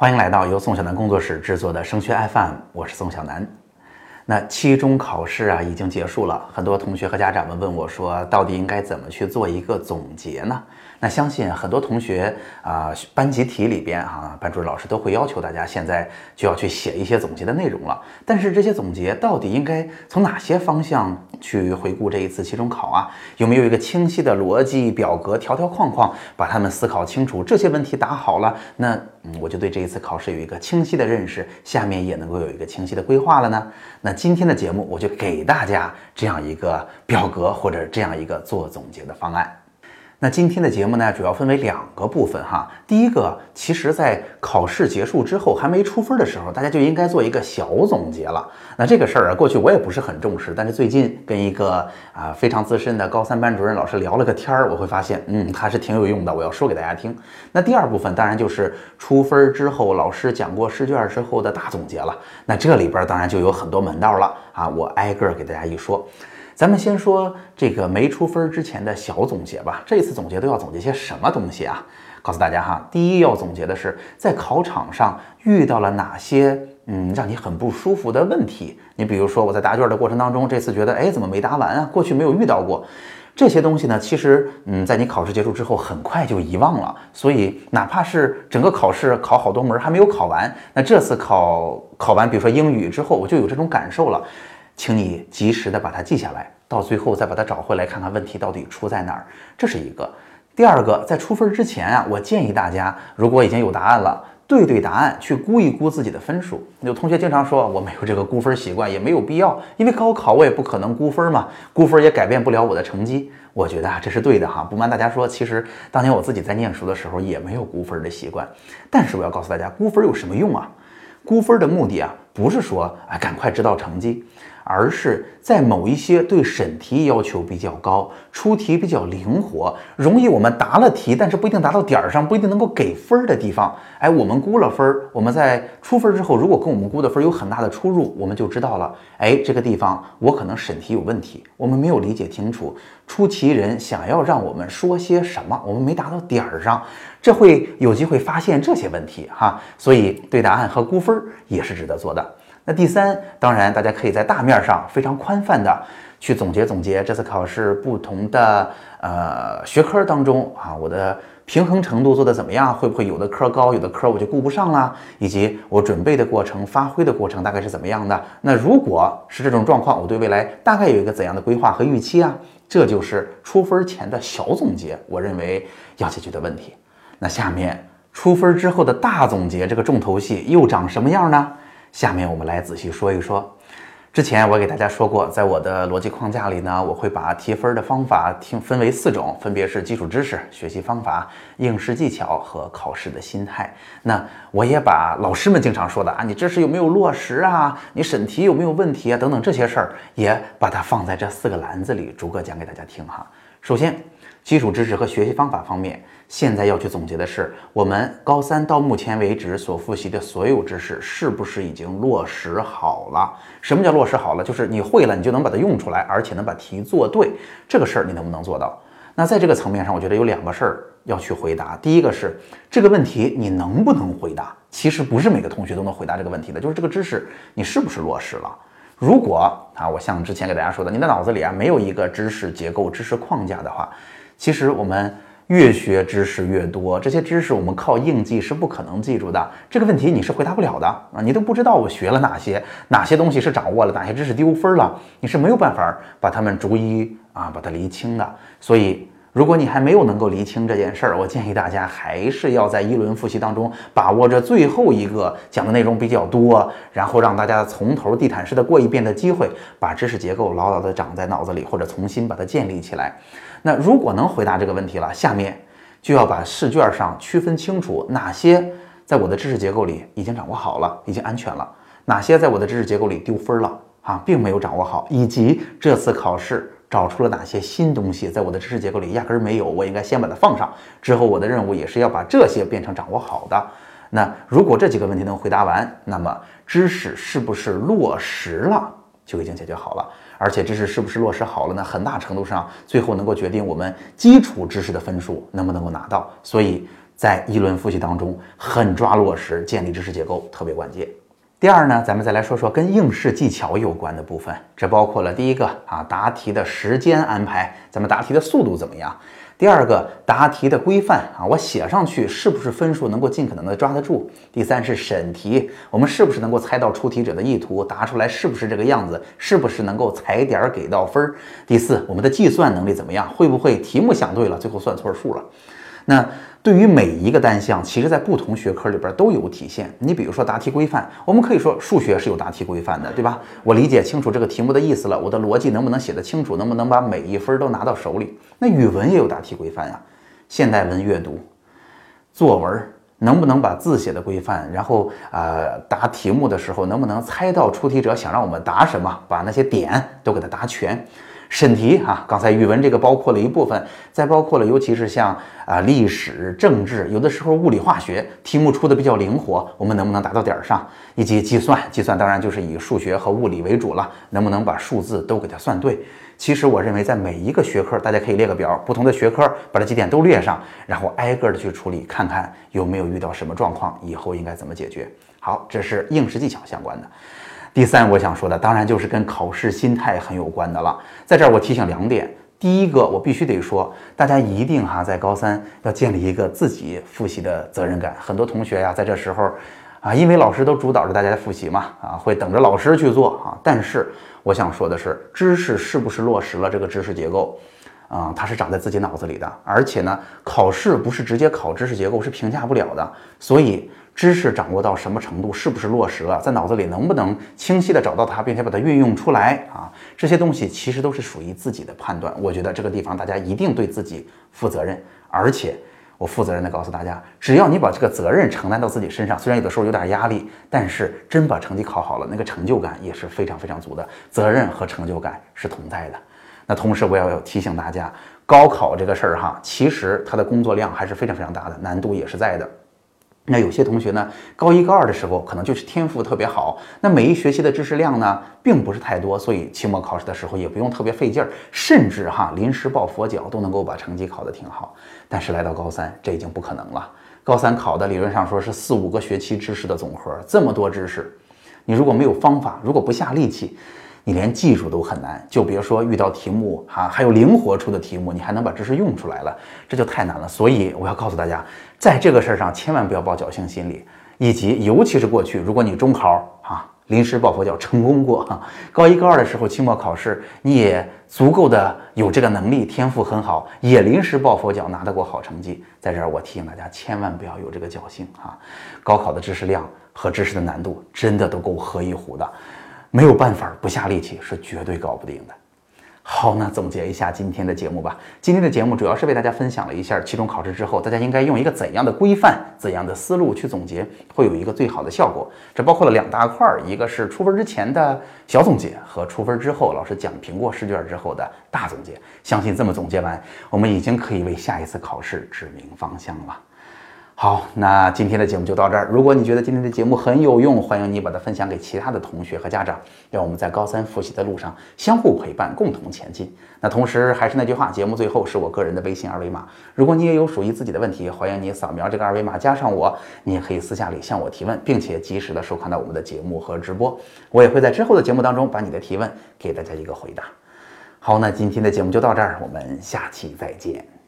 欢迎来到由宋小南工作室制作的升学 FM，我是宋小南。那期中考试啊已经结束了，很多同学和家长们问我说，到底应该怎么去做一个总结呢？那相信很多同学啊，班级题里边啊，班主任老师都会要求大家现在就要去写一些总结的内容了。但是这些总结到底应该从哪些方向去回顾这一次期中考啊？有没有一个清晰的逻辑表格、条条框框，把他们思考清楚？这些问题答好了，那嗯，我就对这一次考试有一个清晰的认识，下面也能够有一个清晰的规划了呢。那今天的节目，我就给大家这样一个表格或者这样一个做总结的方案。那今天的节目呢，主要分为两个部分哈。第一个，其实，在考试结束之后还没出分的时候，大家就应该做一个小总结了。那这个事儿啊，过去我也不是很重视，但是最近跟一个啊非常资深的高三班主任老师聊了个天儿，我会发现，嗯，还是挺有用的。我要说给大家听。那第二部分当然就是出分之后，老师讲过试卷之后的大总结了。那这里边当然就有很多门道了啊，我挨个给大家一说。咱们先说这个没出分之前的小总结吧。这次总结都要总结些什么东西啊？告诉大家哈，第一要总结的是在考场上遇到了哪些嗯让你很不舒服的问题。你比如说我在答卷的过程当中，这次觉得哎怎么没答完啊？过去没有遇到过这些东西呢？其实嗯在你考试结束之后很快就遗忘了。所以哪怕是整个考试考好多门还没有考完，那这次考考完，比如说英语之后，我就有这种感受了。请你及时的把它记下来，到最后再把它找回来，看看问题到底出在哪儿。这是一个。第二个，在出分之前啊，我建议大家，如果已经有答案了，对对答案，去估一估自己的分数。有同学经常说，我没有这个估分习惯，也没有必要，因为高考我也不可能估分嘛，估分也改变不了我的成绩。我觉得啊，这是对的哈。不瞒大家说，其实当年我自己在念书的时候也没有估分的习惯。但是我要告诉大家，估分有什么用啊？估分的目的啊，不是说啊赶快知道成绩。而是在某一些对审题要求比较高、出题比较灵活、容易我们答了题，但是不一定答到点儿上，不一定能够给分儿的地方，哎，我们估了分儿，我们在出分之后，如果跟我们估的分有很大的出入，我们就知道了，哎，这个地方我可能审题有问题，我们没有理解清楚。出题人想要让我们说些什么，我们没答到点儿上，这会有机会发现这些问题哈，所以对答案和估分也是值得做的。那第三，当然大家可以在大面上非常宽泛的去总结总结这次考试不同的呃学科当中啊，我的平衡程度做的怎么样？会不会有的科高，有的科我就顾不上啦？以及我准备的过程、发挥的过程大概是怎么样的？那如果是这种状况，我对未来大概有一个怎样的规划和预期啊？这就是出分前的小总结，我认为要解决的问题。那下面出分之后的大总结，这个重头戏又长什么样呢？下面我们来仔细说一说。之前我给大家说过，在我的逻辑框架里呢，我会把提分的方法听分为四种，分别是基础知识、学习方法、应试技巧和考试的心态。那我也把老师们经常说的啊，你知识有没有落实啊？你审题有没有问题啊？等等这些事儿，也把它放在这四个篮子里，逐个讲给大家听哈。首先。基础知识和学习方法方面，现在要去总结的是，我们高三到目前为止所复习的所有知识，是不是已经落实好了？什么叫落实好了？就是你会了，你就能把它用出来，而且能把题做对。这个事儿你能不能做到？那在这个层面上，我觉得有两个事儿要去回答。第一个是这个问题你能不能回答？其实不是每个同学都能回答这个问题的，就是这个知识你是不是落实了？如果啊，我像之前给大家说的，你的脑子里啊没有一个知识结构、知识框架的话。其实我们越学知识越多，这些知识我们靠硬记是不可能记住的。这个问题你是回答不了的啊！你都不知道我学了哪些，哪些东西是掌握了，哪些知识丢分了，你是没有办法把它们逐一啊把它理清的。所以。如果你还没有能够理清这件事儿，我建议大家还是要在一轮复习当中把握着最后一个讲的内容比较多，然后让大家从头地毯式的过一遍的机会，把知识结构牢牢的长在脑子里，或者重新把它建立起来。那如果能回答这个问题了，下面就要把试卷上区分清楚哪些在我的知识结构里已经掌握好了，已经安全了，哪些在我的知识结构里丢分了啊，并没有掌握好，以及这次考试。找出了哪些新东西，在我的知识结构里压根儿没有，我应该先把它放上。之后我的任务也是要把这些变成掌握好的。那如果这几个问题能回答完，那么知识是不是落实了就已经解决好了。而且知识是不是落实好了呢？很大程度上最后能够决定我们基础知识的分数能不能够拿到。所以在一轮复习当中狠抓落实，建立知识结构特别关键。第二呢，咱们再来说说跟应试技巧有关的部分，这包括了第一个啊，答题的时间安排，咱们答题的速度怎么样？第二个，答题的规范啊，我写上去是不是分数能够尽可能的抓得住？第三是审题，我们是不是能够猜到出题者的意图，答出来是不是这个样子？是不是能够踩点给到分儿？第四，我们的计算能力怎么样？会不会题目想对了，最后算错数了？那对于每一个单项，其实在不同学科里边都有体现。你比如说答题规范，我们可以说数学是有答题规范的，对吧？我理解清楚这个题目的意思了，我的逻辑能不能写得清楚，能不能把每一分都拿到手里？那语文也有答题规范呀，现代文阅读、作文能不能把字写的规范？然后呃，答题目的时候能不能猜到出题者想让我们答什么？把那些点都给它答全。审题啊，刚才语文这个包括了一部分，再包括了，尤其是像啊历史、政治，有的时候物理、化学题目出的比较灵活，我们能不能答到点儿上？以及计算，计算当然就是以数学和物理为主了，能不能把数字都给它算对？其实我认为，在每一个学科，大家可以列个表，不同的学科把这几点都列上，然后挨个的去处理，看看有没有遇到什么状况，以后应该怎么解决。好，这是应试技巧相关的。第三，我想说的当然就是跟考试心态很有关的了。在这儿，我提醒两点。第一个，我必须得说，大家一定哈在高三要建立一个自己复习的责任感。很多同学呀，在这时候啊，因为老师都主导着大家的复习嘛，啊，会等着老师去做啊。但是我想说的是，知识是不是落实了这个知识结构啊？它是长在自己脑子里的。而且呢，考试不是直接考知识结构，是评价不了的。所以。知识掌握到什么程度，是不是落实了，在脑子里能不能清晰的找到它，并且把它运用出来啊？这些东西其实都是属于自己的判断。我觉得这个地方大家一定对自己负责任，而且我负责任的告诉大家，只要你把这个责任承担到自己身上，虽然有的时候有点压力，但是真把成绩考好了，那个成就感也是非常非常足的。责任和成就感是同在的。那同时我要要提醒大家，高考这个事儿哈，其实它的工作量还是非常非常大的，难度也是在的。那有些同学呢，高一高二的时候可能就是天赋特别好，那每一学期的知识量呢，并不是太多，所以期末考试的时候也不用特别费劲儿，甚至哈临时抱佛脚都能够把成绩考得挺好。但是来到高三，这已经不可能了。高三考的理论上说是四五个学期知识的总和，这么多知识，你如果没有方法，如果不下力气。你连记住都很难，就别说遇到题目哈，还有灵活出的题目，你还能把知识用出来了，这就太难了。所以我要告诉大家，在这个事儿上千万不要抱侥幸心理，以及尤其是过去，如果你中考啊临时抱佛脚成功过哈，高一高二的时候期末考试你也足够的有这个能力，天赋很好，也临时抱佛脚拿得过好成绩，在这儿我提醒大家，千万不要有这个侥幸啊！高考的知识量和知识的难度真的都够喝一壶的。没有办法不下力气是绝对搞不定的。好，那总结一下今天的节目吧。今天的节目主要是为大家分享了一下期中考试之后，大家应该用一个怎样的规范、怎样的思路去总结，会有一个最好的效果。这包括了两大块儿，一个是出分之前的小总结，和出分之后老师讲评过试卷之后的大总结。相信这么总结完，我们已经可以为下一次考试指明方向了。好，那今天的节目就到这儿。如果你觉得今天的节目很有用，欢迎你把它分享给其他的同学和家长，让我们在高三复习的路上相互陪伴，共同前进。那同时还是那句话，节目最后是我个人的微信二维码。如果你也有属于自己的问题，欢迎你扫描这个二维码加上我，你也可以私下里向我提问，并且及时的收看到我们的节目和直播。我也会在之后的节目当中把你的提问给大家一个回答。好，那今天的节目就到这儿，我们下期再见。